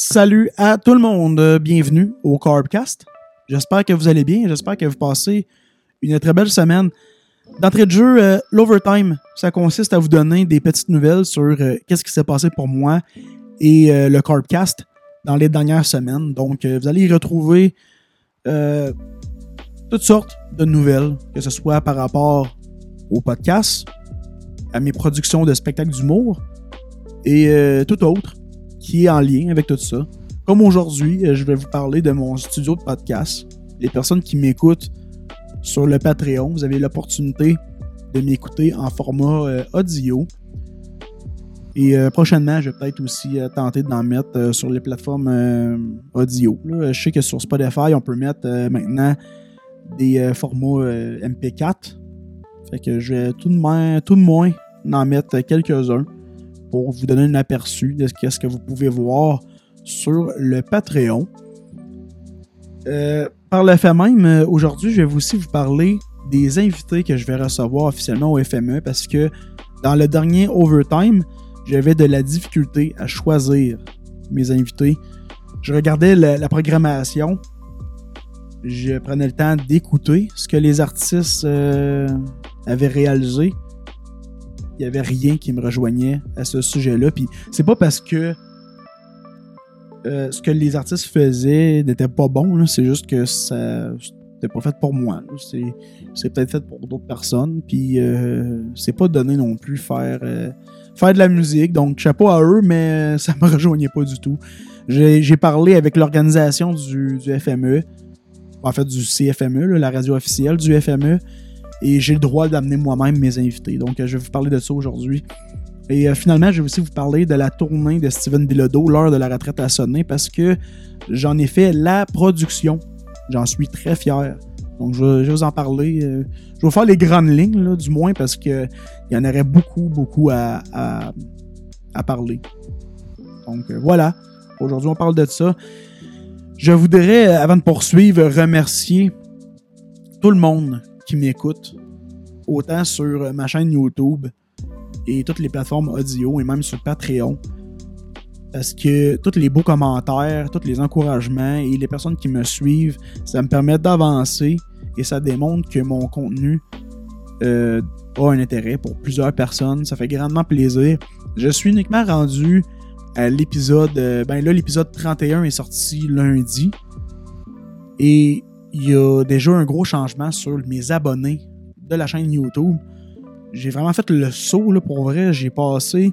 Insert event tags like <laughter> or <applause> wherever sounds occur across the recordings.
Salut à tout le monde, bienvenue au Carbcast. J'espère que vous allez bien, j'espère que vous passez une très belle semaine. D'entrée de jeu, euh, l'overtime, ça consiste à vous donner des petites nouvelles sur euh, qu'est-ce qui s'est passé pour moi et euh, le Carbcast dans les dernières semaines. Donc, vous allez y retrouver toutes sortes de nouvelles, que ce soit par rapport au podcast, à mes productions de spectacles d'humour et tout autre qui est en lien avec tout ça. Comme aujourd'hui, je vais vous parler de mon studio de podcast. Les personnes qui m'écoutent sur le Patreon, vous avez l'opportunité de m'écouter en format euh, audio. Et euh, prochainement, je vais peut-être aussi euh, tenter d'en mettre sur les plateformes audio. je sais que sur Spotify, on peut mettre maintenant des formats MP4. Fait que je vais tout de, tout de moins en mettre quelques-uns pour vous donner un aperçu de ce que vous pouvez voir sur le Patreon. par le fait même, aujourd'hui, je vais aussi vous parler des invités que je vais recevoir officiellement au FME parce que dans le dernier overtime, j'avais de la difficulté à choisir mes invités. Je regardais la, programmation, je prenais le temps d'écouter ce que les artistes euh, avaient réalisé. Il n'y avait rien qui me rejoignait à ce sujet-là. Puis c'est pas parce que euh, ce que les artistes faisaient n'était pas bon, c'est juste que ça c'était pas fait pour moi. C'est peut-être fait pour d'autres personnes. Puis euh, c'est pas donné non plus faire, euh, faire de la musique. Donc chapeau à eux, mais <laughs> ça me rejoignait pas du tout. J'ai parlé avec l'organisation du, FME, en fait du CFME, la radio officielle du FME, et j'ai le droit d'amener moi-même mes invités. Donc je vais vous parler de ça aujourd'hui. Et euh, finalement, je vais aussi vous parler de la tournée de Steven Bilodeau, l'heure de la retraite a sonné, parce que j'en ai fait la production J'en suis très fier. Donc, je vais, vous en parler. Euh, je vais faire les grandes lignes, du moins, parce qu'il y en aurait beaucoup, beaucoup à, à, parler. Donc, euh, voilà. Aujourd'hui, on parle de ça. Je voudrais, avant de poursuivre, remercier tout le monde qui m'écoute, autant sur ma chaîne YouTube et toutes les plateformes audio et même sur Patreon. Parce que tous les beaux commentaires, tous les encouragements et les personnes qui me suivent, ça me permet d'avancer et ça démontre que mon contenu euh, a un intérêt pour plusieurs personnes. Ça fait grandement plaisir. Je suis uniquement rendu à l'épisode. Euh, ben là, l'épisode 31 est sorti lundi. Et il y a déjà un gros changement sur mes abonnés de la chaîne YouTube. J'ai vraiment fait le saut, là, pour vrai. J'ai passé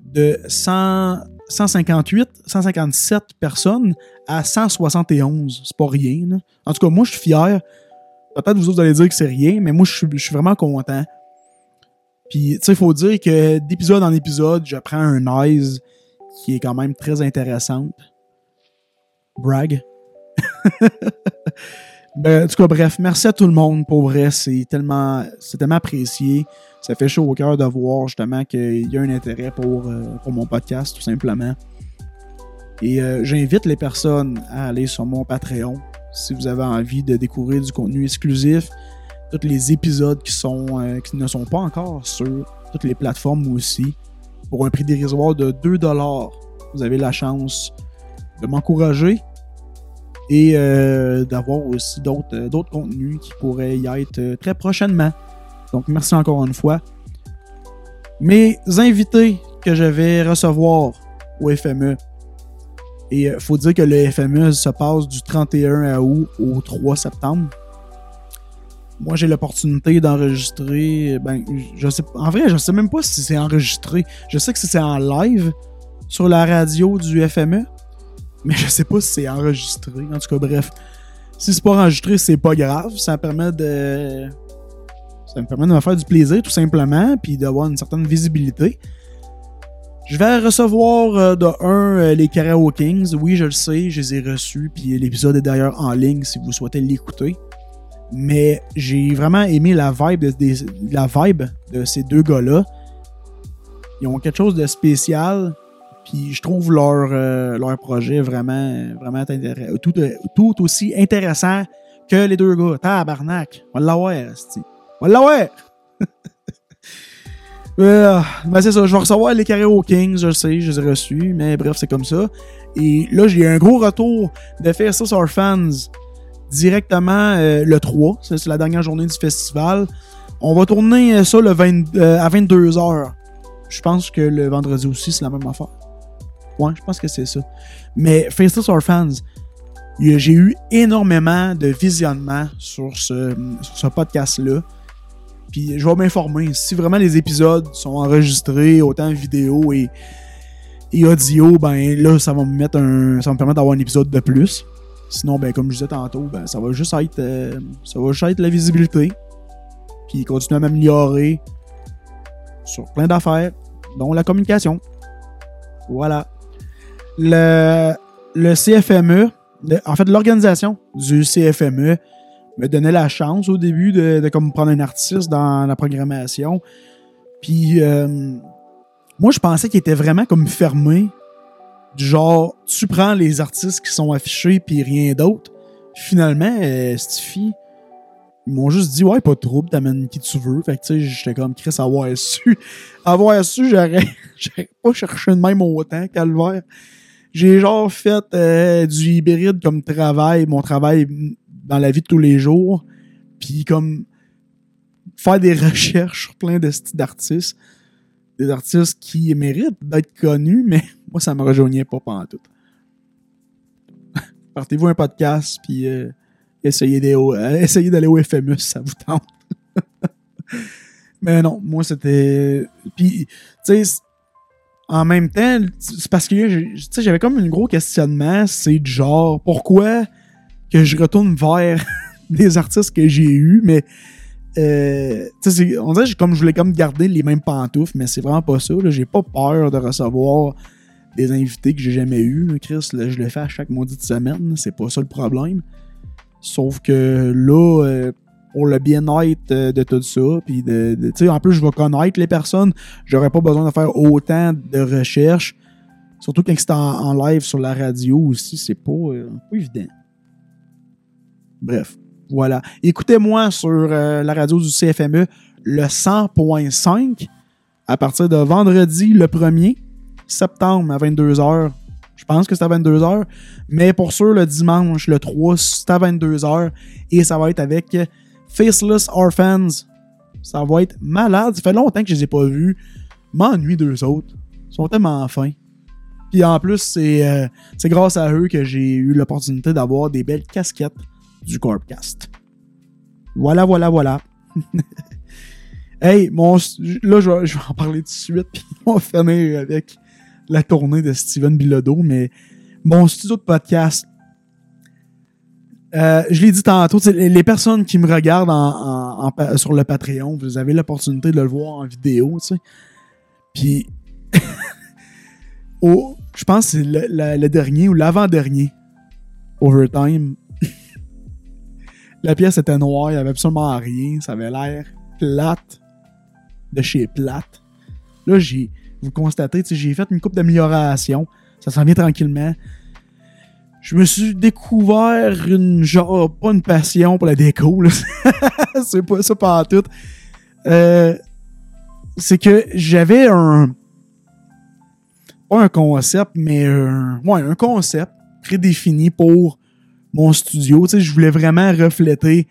de 100, 158, 157 personnes à 171. C'est pas rien. En tout cas, moi, je suis fier. Peut-être vous, vous allez dire que c'est rien, mais moi, je suis, vraiment content. Puis, tu sais, il faut dire que d'épisode en épisode, je prends un aise qui est quand même très intéressante. Brag. <laughs> ben, en tout cas, bref, merci à tout le monde. Pour vrai, c'est tellement, c'est tellement apprécié ça fait chaud au cœur de voir justement qu'il y a un intérêt pour, euh, pour mon podcast, tout simplement. Et euh, j'invite les personnes à aller sur mon Patreon si vous avez envie de découvrir du contenu exclusif, tous les épisodes qui, sont, euh, qui ne sont pas encore sur toutes les plateformes aussi. Pour un prix dérisoire de 2$, vous avez la chance de m'encourager et d'avoir aussi d'autres contenus qui pourraient y être très prochainement. Donc, merci encore une fois. Mes invités que je vais recevoir au FME. Et il euh, faut dire que le FME se passe du 31 août au 3 septembre. Moi, j'ai l'opportunité d'enregistrer. Ben, je sais, en vrai, je sais même pas si c'est enregistré. Je sais que c'est en live sur la radio du FME, mais je sais pas si c'est enregistré. En tout cas, bref, si c'est pas enregistré, c'est pas grave. Ça permet de ça me permet de me faire du plaisir tout simplement, puis d'avoir une certaine visibilité. Je vais recevoir euh, de un euh, les Karaoke Kings. Oui, je le sais, je les ai reçus, puis l'épisode est d'ailleurs en ligne si vous souhaitez l'écouter. Mais j'ai vraiment aimé la vibe la vibe de ces deux gars-là. Ils ont quelque chose de spécial, puis je trouve leur, euh, leur projet vraiment, vraiment tout, tout aussi intéressant que les deux gars. Tabarnak, on va l'avoir, voilà ouais! <laughs> Euh, ben c'est ça, je vais recevoir les carrés aux Kings, je sais, je les ai reçus, mais bref, c'est comme ça. Et là, j'ai un gros retour de Festus Our Fans directement euh, le 3, c'est la dernière journée du festival. On va tourner ça le 20, à 22h. Je pense que le vendredi aussi, c'est la même affaire. Ouais, je pense que c'est ça. Mais Faceless Our Fans, j'ai eu énormément de visionnements sur ce, podcast-là. Puis je vais m'informer. Si vraiment les épisodes sont enregistrés, autant vidéo et, et audio, ben là, ça va me mettre un. Ça va me permettre d'avoir un épisode de plus. Sinon, ben comme je disais tantôt, ben ça va juste être. euh, ça va juste être la visibilité. Puis continuer à m'améliorer sur plein d'affaires, dont la communication. Voilà. Le, le CFME, en fait, l'organisation du CFME me donnait la chance au début de, comme prendre un artiste dans la programmation. Puis euh, moi, je pensais qu'il était vraiment comme fermé. Du genre, tu prends les artistes qui sont affichés puis rien d'autre. Finalement, euh, ils m'ont juste dit, ouais, pas de trouble, t'amènes qui tu veux. Fait que, tu sais, j'étais comme, Chris, avoir su. <laughs> Avoir su, j'aurais <laughs> j'aurais pas cherché de même autant, calvaire. J'ai genre fait euh, du hybride comme travail, mon travail dans la vie de tous les jours. Puis comme faire des <laughs> recherches sur plein de styles d'artistes. Des artistes qui méritent d'être connus, mais <laughs> moi, ça me rejoignait pas tout. <laughs> Partez-vous un podcast, puis euh, essayez d'aller au, euh, essayez d'aller au FME si ça vous tente. mais non, moi, c'était... Puis, tu sais, en même temps, c'est parce que j'avais comme un gros questionnement, c'est du genre, pourquoi que je retourne vers <laughs> des artistes que j'ai eus, mais euh, on dirait comme je voulais comme garder les mêmes pantoufles, mais c'est vraiment pas ça. J'ai pas peur de recevoir des invités que j'ai jamais eus, Chris. Je le fais à chaque maudite semaine. C'est pas ça le problème. Sauf que là, euh, pour le bien-être euh, de tout ça, puis de, en plus, je vais connaître les personnes. J'aurais pas besoin de faire autant de recherches. Surtout quand c'est en, en live sur la radio aussi, c'est pas, euh, pas évident. Bref, voilà. Écoutez-moi sur euh, la radio du CFME, le 100.5, à partir de vendredi le 1er septembre à 22h. Je pense que c'est à 22h. Mais pour sûr, le dimanche, le 3, c'est à 22h. Et ça va être avec Faceless Orphans. Ça va être malade. Ça fait longtemps que je les ai pas vus. M'ennuie d'eux autres. Ils sont tellement fins. Puis en plus, c'est euh, grâce à eux que j'ai eu l'opportunité d'avoir des belles casquettes du Corpcast. Voilà, voilà, voilà. <laughs> hey, mon, là, je vais, je vais en parler tout de suite, puis <laughs> on va finir avec la tournée de Steven Bilodeau, mais mon studio de podcast, euh, je l'ai dit tantôt, les personnes qui me regardent en, en- en pa- sur le Patreon, vous avez l'opportunité de le voir en vidéo. Puis, <laughs> je pense que c'est le, dernier ou l'avant-dernier Overtime. <laughs> la pièce était noire, il n'y avait absolument rien, ça avait l'air plate, de chez plate. Là, j'ai, vous constatez, j'ai fait une coupe d'amélioration, ça s'en vient tranquillement. Je me suis découvert une genre, pas une passion pour la déco, <laughs> c'est pas ça pas tout. Euh, c'est que j'avais un pas un concept, mais un, ouais, un concept prédéfini pour mon studio. Tu sais, je voulais vraiment refléter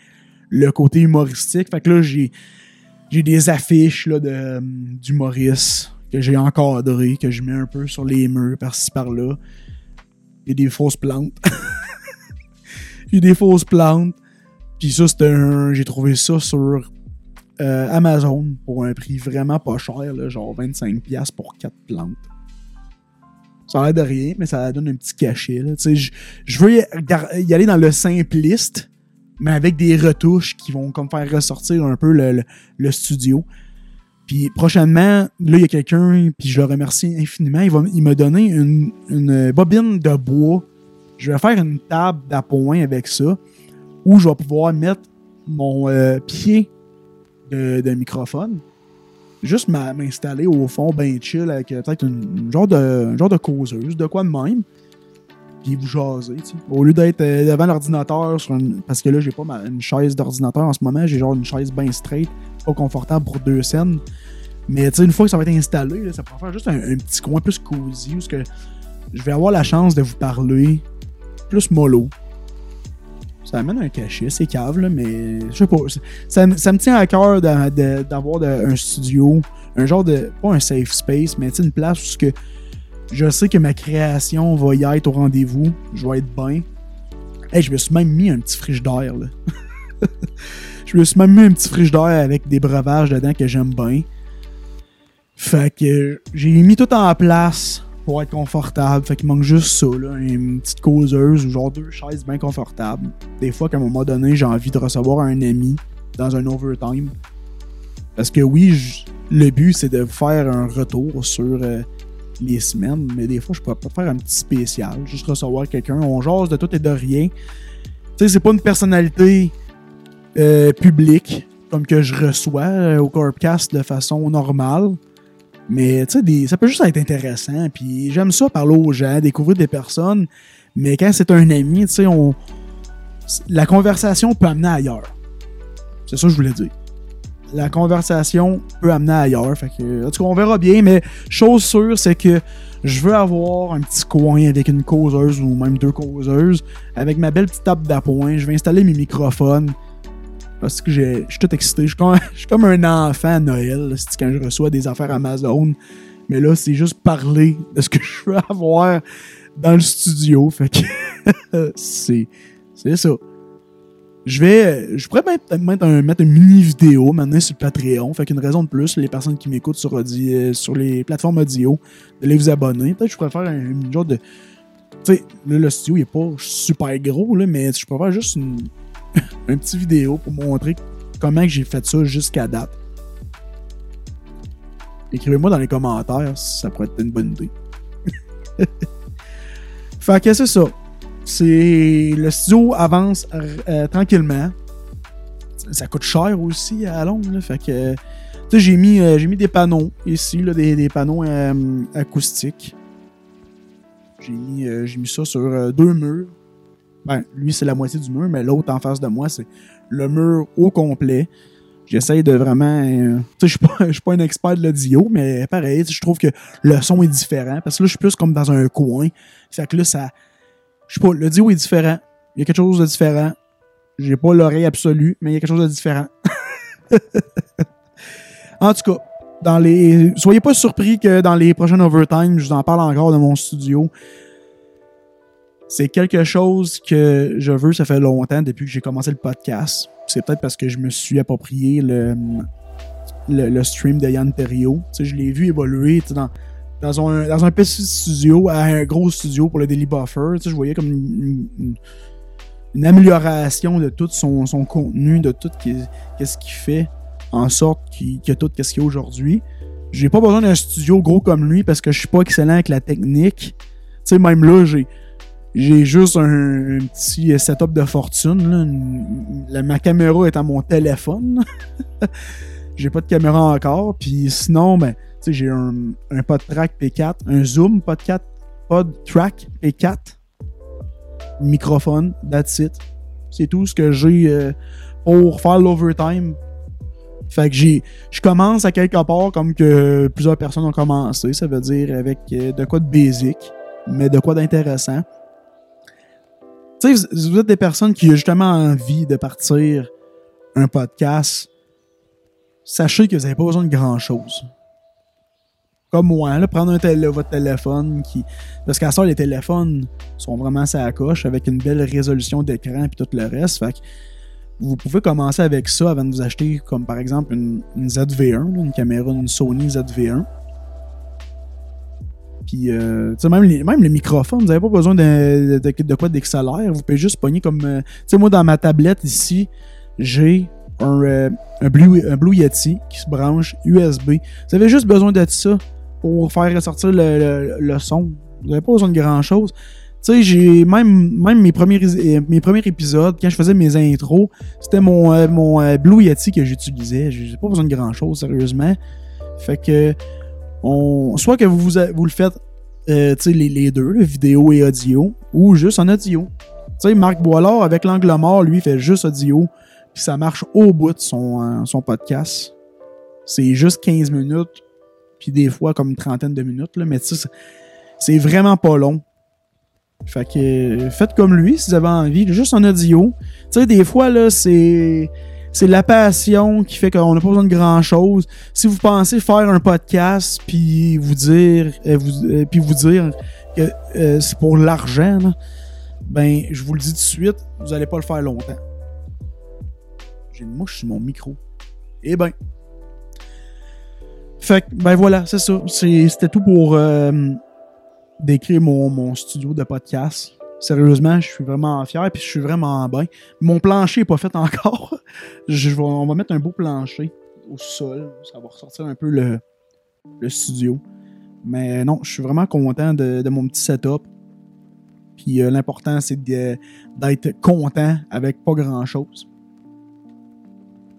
le côté humoristique. Fait que là, j'ai, j'ai des affiches là, de, d'humoristes que j'ai encadrées, que je mets un peu sur les murs par-ci par-là. Il y a des fausses plantes. <laughs> Il y a des fausses plantes. Puis ça, c'était un. J'ai trouvé ça sur euh, Amazon pour un prix vraiment pas cher, genre 25$ pour 4 plantes. Ça a l'air de rien, mais ça donne un petit cachet. Je veux y, aller dans le simpliste, mais avec des retouches qui vont comme faire ressortir un peu le- le studio. Puis prochainement, là, il y a quelqu'un, puis je le remercie infiniment, il, va, il m'a donné une, une bobine de bois. Je vais faire une table d'appoint avec ça, où je vais pouvoir mettre mon euh, pied de, microphone. Juste m'installer au fond, ben chill, avec euh, peut-être une genre de, un genre de causeuse, de quoi de même. Puis vous jaser, tu sais. Au lieu d'être euh, devant l'ordinateur, sur une- parce que là, j'ai pas ma- une chaise d'ordinateur en ce moment, j'ai genre une chaise bien straight, pas confortable pour deux scènes. Mais une fois que ça va être installé, ça pourra faire juste un, petit coin plus cosy où que je vais avoir la chance de vous parler plus mollo. Ça amène un cachet, c'est cave, mais je sais pas. Ça, me- tient à cœur d'avoir un studio, un genre de. Pas un safe space, mais une place où que je sais que ma création va y être au rendez-vous. Je vais être bien. Hey, je me suis même mis un petit frigidaire, là. <laughs> je me suis même mis un petit frigidaire avec des breuvages dedans que j'aime bien. Fait que j'ai mis tout en place pour être confortable. Fait qu'il manque juste ça, là. Une petite causeuse ou genre deux chaises bien confortables. Des fois qu'à un moment donné, j'ai envie de recevoir un ami dans un overtime. Parce que oui, le but c'est de faire un retour sur euh, les semaines, mais des fois je pourrais pas faire un petit spécial, juste recevoir quelqu'un, on jase de tout et de rien. Tu sais, c'est pas une personnalité euh, publique comme que je reçois euh, au Corpcast de façon normale. Mais tu sais, ça peut juste être intéressant. Puis j'aime ça parler aux gens, découvrir des personnes. Mais quand c'est un ami, tu sais, on... la conversation peut amener ailleurs. C'est ça que je voulais dire. La conversation peut amener ailleurs. Fait que, en tout cas, on verra bien. Mais chose sûre, c'est que je veux avoir un petit coin avec une causeuse ou même deux causeuses. Avec ma belle petite table d'appoint. Je vais installer mes microphones. Parce que je suis tout excité. Je suis comme, <laughs> un enfant à Noël, quand je reçois des affaires Amazon. Mais là, c'est juste parler de ce que <laughs> je veux avoir dans le studio. Fait que <laughs> c'est, c'est ça. Je vais. Je pourrais peut-être mettre, un- mettre une mini vidéo maintenant sur le Patreon. Fait qu'une raison de plus, les personnes qui m'écoutent sur, euh, sur les plateformes audio, de les vous abonner. Peut-être que je pourrais faire un, une genre de. Tu sais, là, le studio il est pas super gros, là, mais je pourrais faire juste une, <laughs> un petit vidéo pour montrer comment j'ai fait ça jusqu'à date. Écrivez-moi dans les commentaires si ça pourrait être une bonne idée. <laughs> fait que c'est ça. C'est le studio avance euh, tranquillement. Ça coûte cher aussi à mis, euh, j'ai mis des panneaux ici, des, panneaux euh, acoustiques. J'ai mis, mis ça sur deux murs. Ben, lui, c'est la moitié du mur, mais l'autre en face de moi, c'est le mur au complet. J'essaye de vraiment. euh, <laughs> je suis pas, un expert de l'audio, mais pareil, je trouve que le son est différent. Parce que là, je suis plus comme dans un coin. Fait que là, ça. Je sais pas, l'audio est différent. Il y a quelque chose de différent. J'ai pas l'oreille absolue, mais il y a quelque chose de différent. <laughs> en tout cas, dans les. Soyez pas surpris que dans les prochains overtime, je vous en parle encore de mon studio. C'est quelque chose que je veux, ça fait longtemps depuis que j'ai commencé le podcast. C'est peut-être parce que je me suis approprié le, le, stream de Yann Terrio. Je l'ai vu évoluer dans, dans, un, dans un petit studio à un gros studio pour le Daily Buffer. Je voyais comme une, amélioration de tout son, son contenu, de tout qu'est-ce qu'il fait, en sorte qu'il a tout qu'est-ce qu'il y a aujourd'hui. J'ai pas besoin d'un studio gros comme lui parce que je suis pas excellent avec la technique. Tu sais, même là, j'ai j'ai juste un, petit setup de fortune. la- ma caméra est à mon téléphone. <laughs> j'ai pas de caméra encore. Puis sinon, ben, j'ai un, un PodTrack P4, un Zoom PodTrack, PodTrack P4, microphone, that's it. C'est tout ce que j'ai euh, pour faire l'overtime. Fait que j'ai, je commence à quelque part comme que plusieurs personnes ont commencé. Ça veut dire avec euh, de quoi de basic, mais de quoi d'intéressant. Tu sais, vous, êtes des personnes qui ont justement envie de partir un podcast. Sachez que vous n'avez pas besoin de grand-chose. Comme moi, prendre votre téléphone qui. Parce qu'à ça, les téléphones sont vraiment à la coche avec une belle résolution d'écran et tout le reste. Fait que vous pouvez commencer avec ça avant de vous acheter, comme par exemple une, une ZV1, là, une caméra, une Sony ZV1. Puis, euh, même même les microphones, vous n'avez pas besoin de, de, quoi d'XLR. Vous pouvez juste pogner comme. euh, tu sais, moi, dans ma tablette ici, j'ai un, euh, un, Blue, un Blue Yeti qui se branche USB. Vous avez juste besoin de ça pour faire ressortir le, le- le son. Vous n'avez pas besoin de grand-chose. Tu sais, j'ai même, même mes, premiers, mes premiers épisodes, quand je faisais mes intros, c'était mon, mon Blue Yeti que j'utilisais. J'ai pas besoin de grand-chose, sérieusement. Fait que, soit que vous, vous, vous le faites, euh, les, les deux, vidéo et audio, ou juste en audio. Tu sais, Marc Boilard, avec l'angle mort, lui, fait juste audio, puis ça marche au bout de son, euh, son podcast. C'est juste 15 minutes, puis des fois comme une trentaine de minutes, là, mais c'est vraiment pas long. Fait que faites comme lui si vous avez envie, juste en audio. Tu sais, des fois, là, c'est. C'est la passion qui fait qu'on n'a pas besoin de grand chose. Si vous pensez faire un podcast puis vous dire euh, euh, dire que euh, c'est pour l'argent, ben je vous le dis tout de suite, vous allez pas le faire longtemps. J'ai une mouche sur mon micro. Eh ben. Fait que, ben voilà, c'est ça. C'était tout pour décrire mon studio de podcast. Sérieusement, je suis vraiment fier puis je suis vraiment bien. Mon plancher n'est pas fait encore. <laughs> Je on va mettre un beau plancher au sol. Ça va ressortir un peu le, studio. Mais non, je suis vraiment content de, mon petit setup. Puis euh, l'important, c'est d'être content avec pas grand-chose.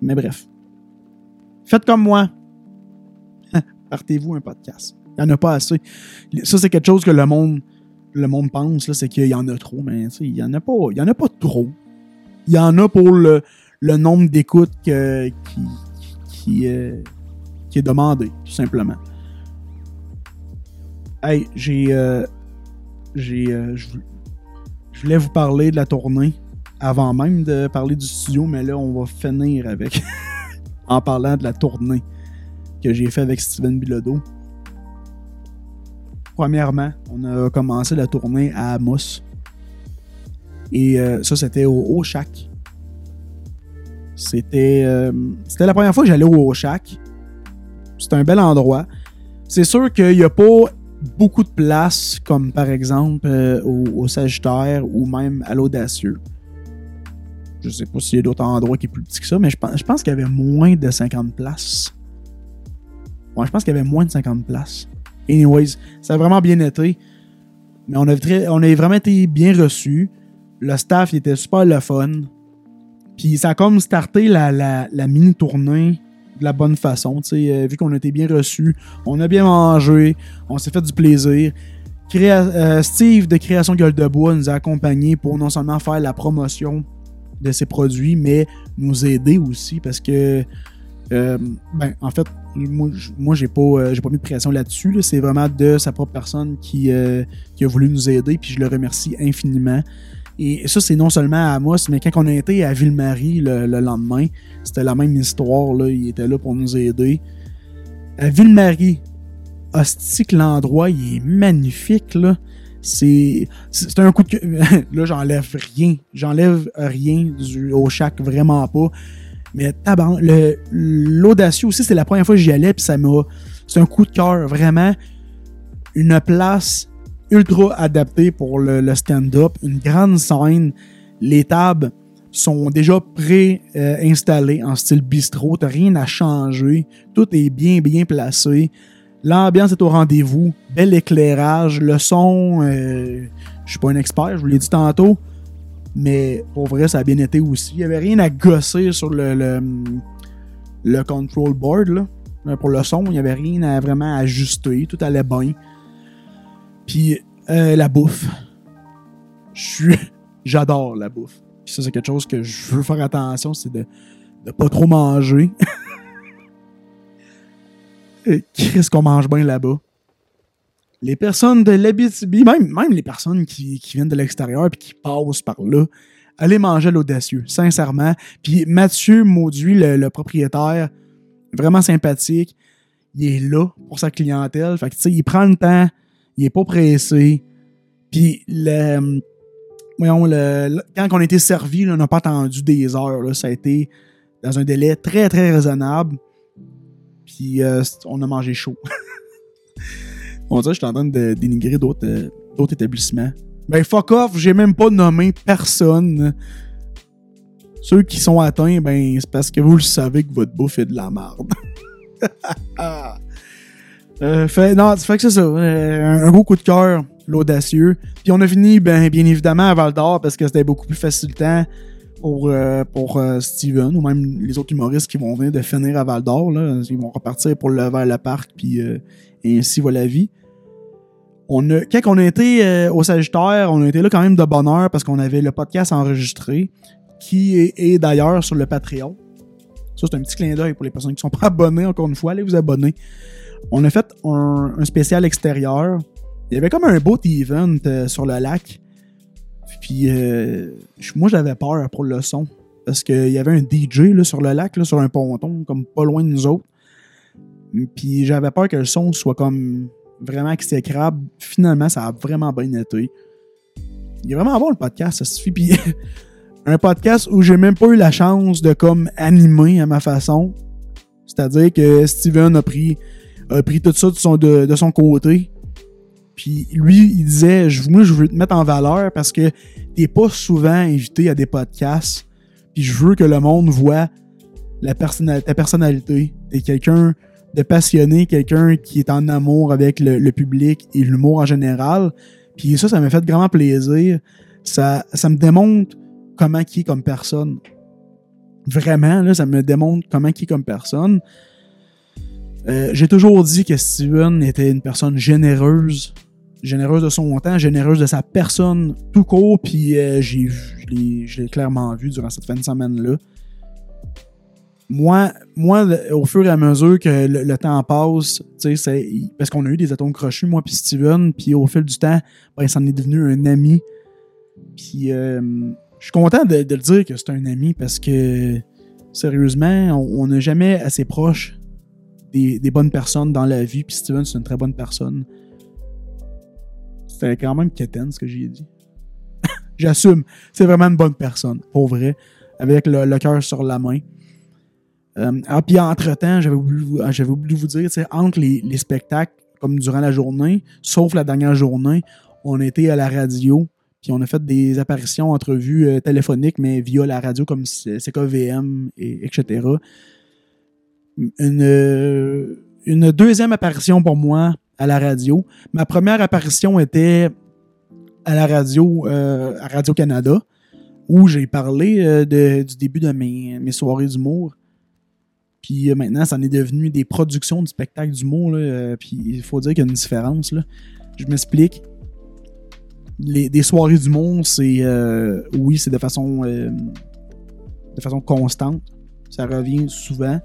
Mais bref. Faites comme moi. <laughs> Partez-vous un podcast. Il n'y en a pas assez. Ça, c'est quelque chose que le monde, le monde pense, c'est qu'il y en a trop, mais il n'y en, a pas- il y en a pas trop. Il y en a pour le, nombre d'écoutes euh, qui est demandé, tout simplement. Hey, j'ai. euh, j'ai. euh, je voulais vous parler de la tournée avant même de parler du studio, mais là, on va finir avec. <laughs> en parlant de la tournée que j'ai fait avec Steven Bilodeau. Premièrement, on a commencé la tournée à Amos. Et euh, ça, c'était au Oshak. C'était euh, c'était la première fois que j'allais au Oshak. C'est un bel endroit. C'est sûr qu'il n'y a pas beaucoup de place, comme par exemple euh, au, Sagittaire ou même à l'Audacieux. Je sais pas s'il y a d'autres endroits qui est plus petit que ça, mais je pense, je pense qu'il y avait moins de 50 places. Ouais, je pense qu'il y avait moins de 50 places. Anyways, ça a vraiment bien été. Mais on a, on vraiment été bien reçus. Le staff était super le fun. Puis ça a comme starté la, la- mini-tournée de la bonne façon. euh, vu qu'on a été bien reçus, on a bien mangé, on s'est fait du plaisir. Euh, Steve de Création Gueule de Bois nous a accompagnés pour non seulement faire la promotion de ses produits, mais nous aider aussi parce que, euh, ben, en fait, moi, j'ai pas, euh, j'ai pas mis de pression là-dessus. là. C'est vraiment de sa propre personne qui, euh, qui a voulu nous aider, puis je le remercie infiniment. Et ça, c'est non seulement à Amos, mais quand on a été à Ville-Marie le, le lendemain, c'était la même histoire. Là. Il était là pour nous aider. À Ville-Marie, hostie que l'endroit, il est magnifique. Là. C'est, c'est un coup de <laughs> là, j'enlève rien. J'enlève rien au chac, vraiment pas. Mais tabarn- l'audacieux aussi, c'est la première fois que j'y allais, puis ça m'a. C'est un coup de cœur, vraiment. Une place ultra adaptée pour le, le stand-up, une grande scène. Les tables sont déjà pré-installées en style bistrot. T'as rien à changer. Tout est bien, bien placé. L'ambiance est au rendez-vous. Bel éclairage. Le son, euh, je suis pas un expert, je vous l'ai dit tantôt. Mais pour vrai, ça a bien été aussi. Il n'y avait rien à gosser sur le, le, le control board. Là. Pour le son, il n'y avait rien à vraiment ajuster. Tout allait bien. Puis euh, la bouffe. <laughs> J'adore la bouffe. Puis ça, c'est quelque chose que je veux faire attention, c'est de ne pas trop manger. <laughs> Qu'est-ce qu'on mange bien là-bas? Les personnes de l'Abitibi, même, même les personnes qui, qui viennent de l'extérieur puis qui passent par là, allez manger l'audacieux, sincèrement. Puis Mathieu Mauduit, le, le propriétaire, vraiment sympathique, il est là pour sa clientèle. Fait que, tu sais, il prend le temps, il est pas pressé. Puis, le, voyons, le, quand on a été servi, on n'a pas attendu des heures. là. ça a été dans un délai très, très raisonnable. Puis, euh, on a mangé chaud. <laughs> on dirait que je suis en train de dénigrer d'autres euh, d'autres établissements. Ben, fuck off, j'ai même pas nommé personne. Ceux qui sont atteints, ben, c'est parce que vous le savez que votre bouffe est de la merde. <laughs> Euh, non, fait que c'est ça. euh, un, gros coup de cœur, l'audacieux. Puis on a fini, ben, bien évidemment, à Val d'Or parce que c'était beaucoup plus facilitant pour, euh, pour Steven ou même les autres humoristes qui vont venir de finir à Val d'Or. Ils vont repartir pour le, vers le parc, puis et ainsi va la vie. On a, quand on a été euh, au Sagittaire, on a été là quand même de bonne heure parce qu'on avait le podcast enregistré qui est, d'ailleurs sur le Patreon. Ça, c'est un petit clin d'œil pour les personnes qui sont pas <laughs> abonnées, encore une fois, allez vous abonner. On a fait un, spécial extérieur. Il y avait comme un beau event euh, sur le lac. Puis euh, moi, j'avais peur pour le son. Parce qu'il y avait un DJ sur le lac, sur un ponton, comme pas loin de nous autres. Puis j'avais peur que le son soit comme vraiment exécrable. Finalement, ça a vraiment bien été. Il est vraiment bon le podcast, ça suffit. Puis <laughs> un podcast où j'ai même pas eu la chance de comme animer à ma façon. C'est-à-dire que Steven a pris, a pris tout ça de son, de, son côté. Puis lui, il disait je, Moi, je veux te mettre en valeur parce que t'es pas souvent invité à des podcasts. Puis je veux que le monde voit la ta personnalité. T'es quelqu'un de passionné, quelqu'un qui est en amour avec le, public et l'humour en général. Puis ça, ça m'a fait grand plaisir. Ça, me démontre comment il est comme personne. Vraiment, là, ça me démontre comment il est comme personne. Euh, J'ai toujours dit que Steven était une personne généreuse, généreuse de son temps, généreuse de sa personne tout court, puis euh, je l'ai clairement vu durant cette fin de semaine-là. Moi, moi, au fur et à mesure que le, temps passe, parce qu'on a eu des atomes crochus, moi puis Steven, puis au fil du temps, ben, ça en est devenu un ami. Puis euh, je suis content de, le dire que c'est un ami parce que, sérieusement, on n'est jamais assez proche des, des bonnes personnes dans la vie, puis Steven, c'est une très bonne personne. C'était quand même quétaine ce que j'ai dit. <laughs> J'assume, c'est vraiment une bonne personne, pour vrai, avec le, le cœur sur la main. Euh, ah, puis entre-temps, j'avais oublié, oublié de vous dire, entre les, les spectacles, comme durant la journée, sauf la dernière journée, on était à la radio, puis on a fait des apparitions, entrevues euh, téléphoniques, mais via la radio comme CKVM, et, etc. Une, euh, une deuxième apparition pour moi à la radio. Ma première apparition était à la radio, à Radio-Canada, où j'ai parlé du début de mes soirées d'humour. Puis euh, maintenant, ça en est devenu des productions de spectacles d'humour. euh, puis il faut dire qu'il y a une différence. Je m'explique. Les, des soirées d'humour, c'est. euh, oui, c'est de façon. euh, de façon constante. Ça revient souvent.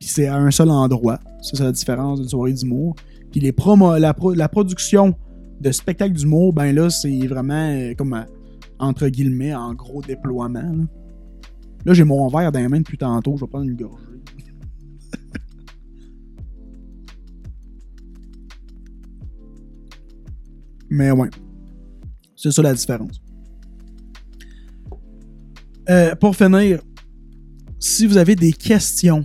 Puis c'est à un seul endroit. Ça, c'est la différence d'une soirée d'humour. Puis les la, pro- la production de spectacles d'humour, ben là, c'est vraiment comme entre guillemets en gros déploiement. Là, Là, j'ai mon verre dans les mains depuis tantôt. Je vais prendre une gorgée. Mais ouais. C'est ça la différence. Euh, pour finir, si vous avez des questions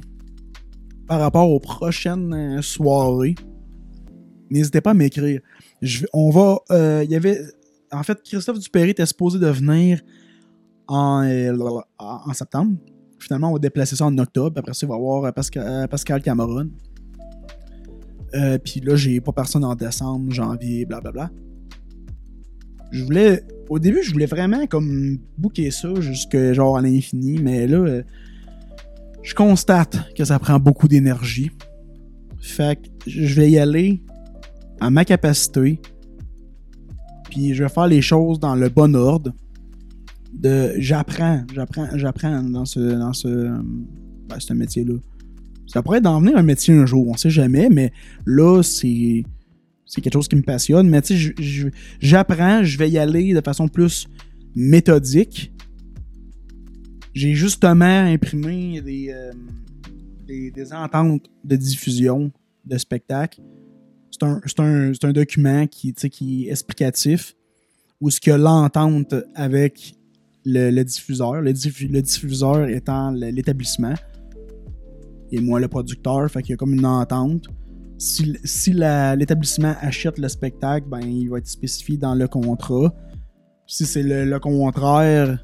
par rapport aux prochaines euh, soirées, n'hésitez pas à m'écrire. On va. euh, Il y avait. En fait, Christophe Dupéry était supposé de venir en, en septembre. Finalement, on va déplacer ça en octobre. Après ça, il va y avoir Pascal, Pascal Cameron. Puis là, j'ai pas personne en décembre, janvier, blablabla. Je voulais. Au début, je voulais vraiment comme booker ça jusque genre à l'infini, mais là, euh, je constate que ça prend beaucoup d'énergie. Fait que je vais y aller à ma capacité. Puis je vais faire les choses dans le bon ordre. De j'apprends, j'apprends, j'apprends dans ce dans ce ben, ce métier-là. Ça pourrait en devenir un métier un jour, on sait jamais, mais là c'est c'est quelque chose qui me passionne. Mais tu sais, j'apprends, je vais y aller de façon plus méthodique. J'ai justement imprimé des, euh, ententes de diffusion de spectacles. C'est un, document qui, est explicatif, où ce qu'il y a l'entente avec le, diffuseur, le, le diffuseur étant l'établissement, et moi le producteur, fait qu'il y a comme une entente. Si, si l'établissement achète le spectacle, ben, il va être spécifié dans le contrat. Si c'est le, contraire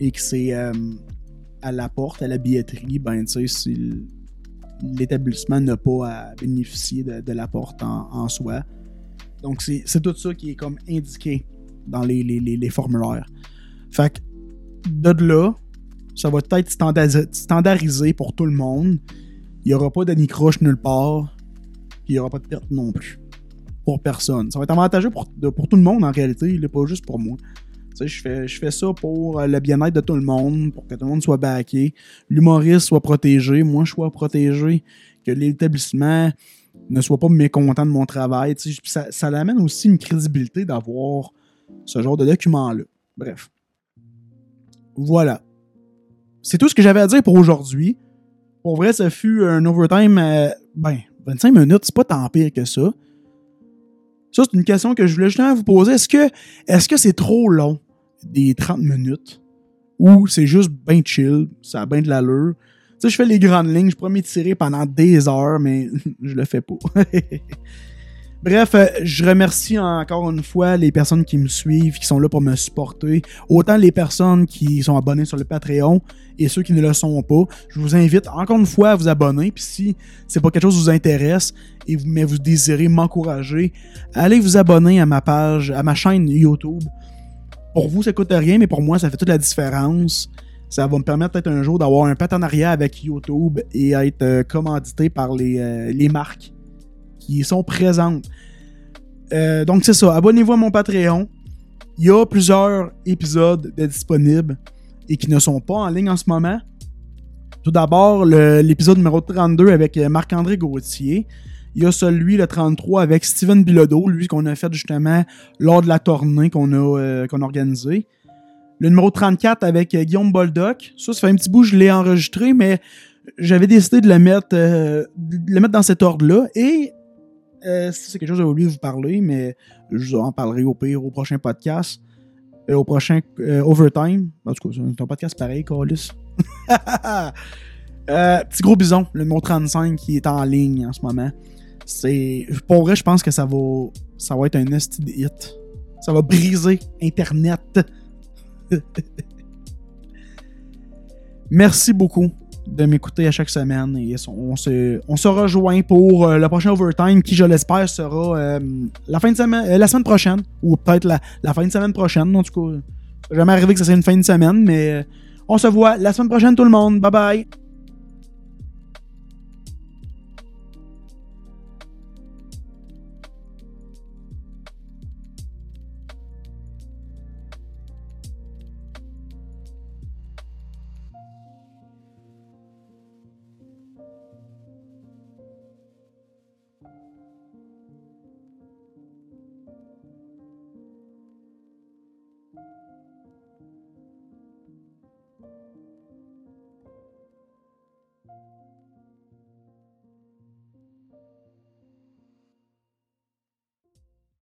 et que c'est euh, à la porte, à la billetterie, ben, tu sais, l'établissement n'a pas à bénéficier de, la porte en, soi. Donc, c'est tout ça qui est comme indiqué dans les, formulaires. Fait que, de là, ça va être standardisé pour tout le monde. Il n'y aura pas d'anicroche nulle part. Il n'y aura pas de perte non plus. Pour personne. Ça va être avantageux pour, pour tout le monde en réalité, là, pas juste pour moi. Je fais, je fais ça pour le bien-être de tout le monde, pour que tout le monde soit backé, l'humoriste soit protégé, moi je sois protégé, que l'établissement ne soit pas mécontent de mon travail. Ça, ça amène aussi une crédibilité d'avoir ce genre de document-là. Bref. Voilà. C'est tout ce que j'avais à dire pour aujourd'hui. Pour vrai, ça fut un overtime, euh, ben, 25 minutes, c'est pas tant pire que ça. Ça, c'est une question que je voulais justement vous poser. Est-ce que est-ce c'est trop long, des 30 minutes, ou c'est juste bien chill, ça a bien de l'allure? Tu sais, je fais les grandes lignes, je pourrais m'étirer pendant des heures, mais <laughs> je le fais pas. <laughs> Bref, euh, je remercie encore une fois les personnes qui me suivent, qui sont là pour me supporter. Autant les personnes qui sont abonnées sur le Patreon et ceux qui ne le sont pas. Je vous invite encore une fois à vous abonner. Puis si c'est pas quelque chose qui vous intéresse, et vous, mais vous désirez m'encourager, allez vous abonner à ma page, à ma chaîne YouTube. Pour vous, ça coûte rien, mais pour moi, ça fait toute la différence. Ça va me permettre peut-être un jour d'avoir un partenariat avec YouTube et être euh, commandité par les, euh, les marques qui sont présentes. Euh, donc c'est ça, abonnez-vous à mon Patreon. Il y a plusieurs épisodes disponibles et qui ne sont pas en ligne en ce moment. Tout d'abord, l'épisode numéro 32 avec euh, Marc-André Gauthier. Il y a celui, le 33, avec Steven Bilodeau, lui qu'on a fait justement lors de la tournée qu'on a, euh, a organisée. Le numéro 34 avec Guillaume Boldoc. Ça, ça fait un petit bout, je l'ai enregistré, mais j'avais décidé de le mettre, de le mettre dans cet ordre-là. Et euh, c'est quelque chose que j'ai oublié de vous parler, mais je vous en parlerai au pire au prochain podcast. Euh, au prochain euh, Overtime. En tout cas, c'est un podcast pareil, Carlis. <laughs> petit gros bison, le numéro 35 qui est en ligne en ce moment. C'est. Pour vrai, je pense que ça va. Ça va être un nest hit. Ça va briser Internet. <laughs> Merci beaucoup de m'écouter à chaque semaine. Et on se, on rejoint pour euh, le prochain Overtime qui, je l'espère, sera euh, la, fin de semaine, euh, la semaine prochaine. Ou peut-être la, la, fin de semaine prochaine. En tout cas, jamais arrivé que ça soit une fin de semaine, mais on se voit la semaine prochaine, tout le monde. Bye bye!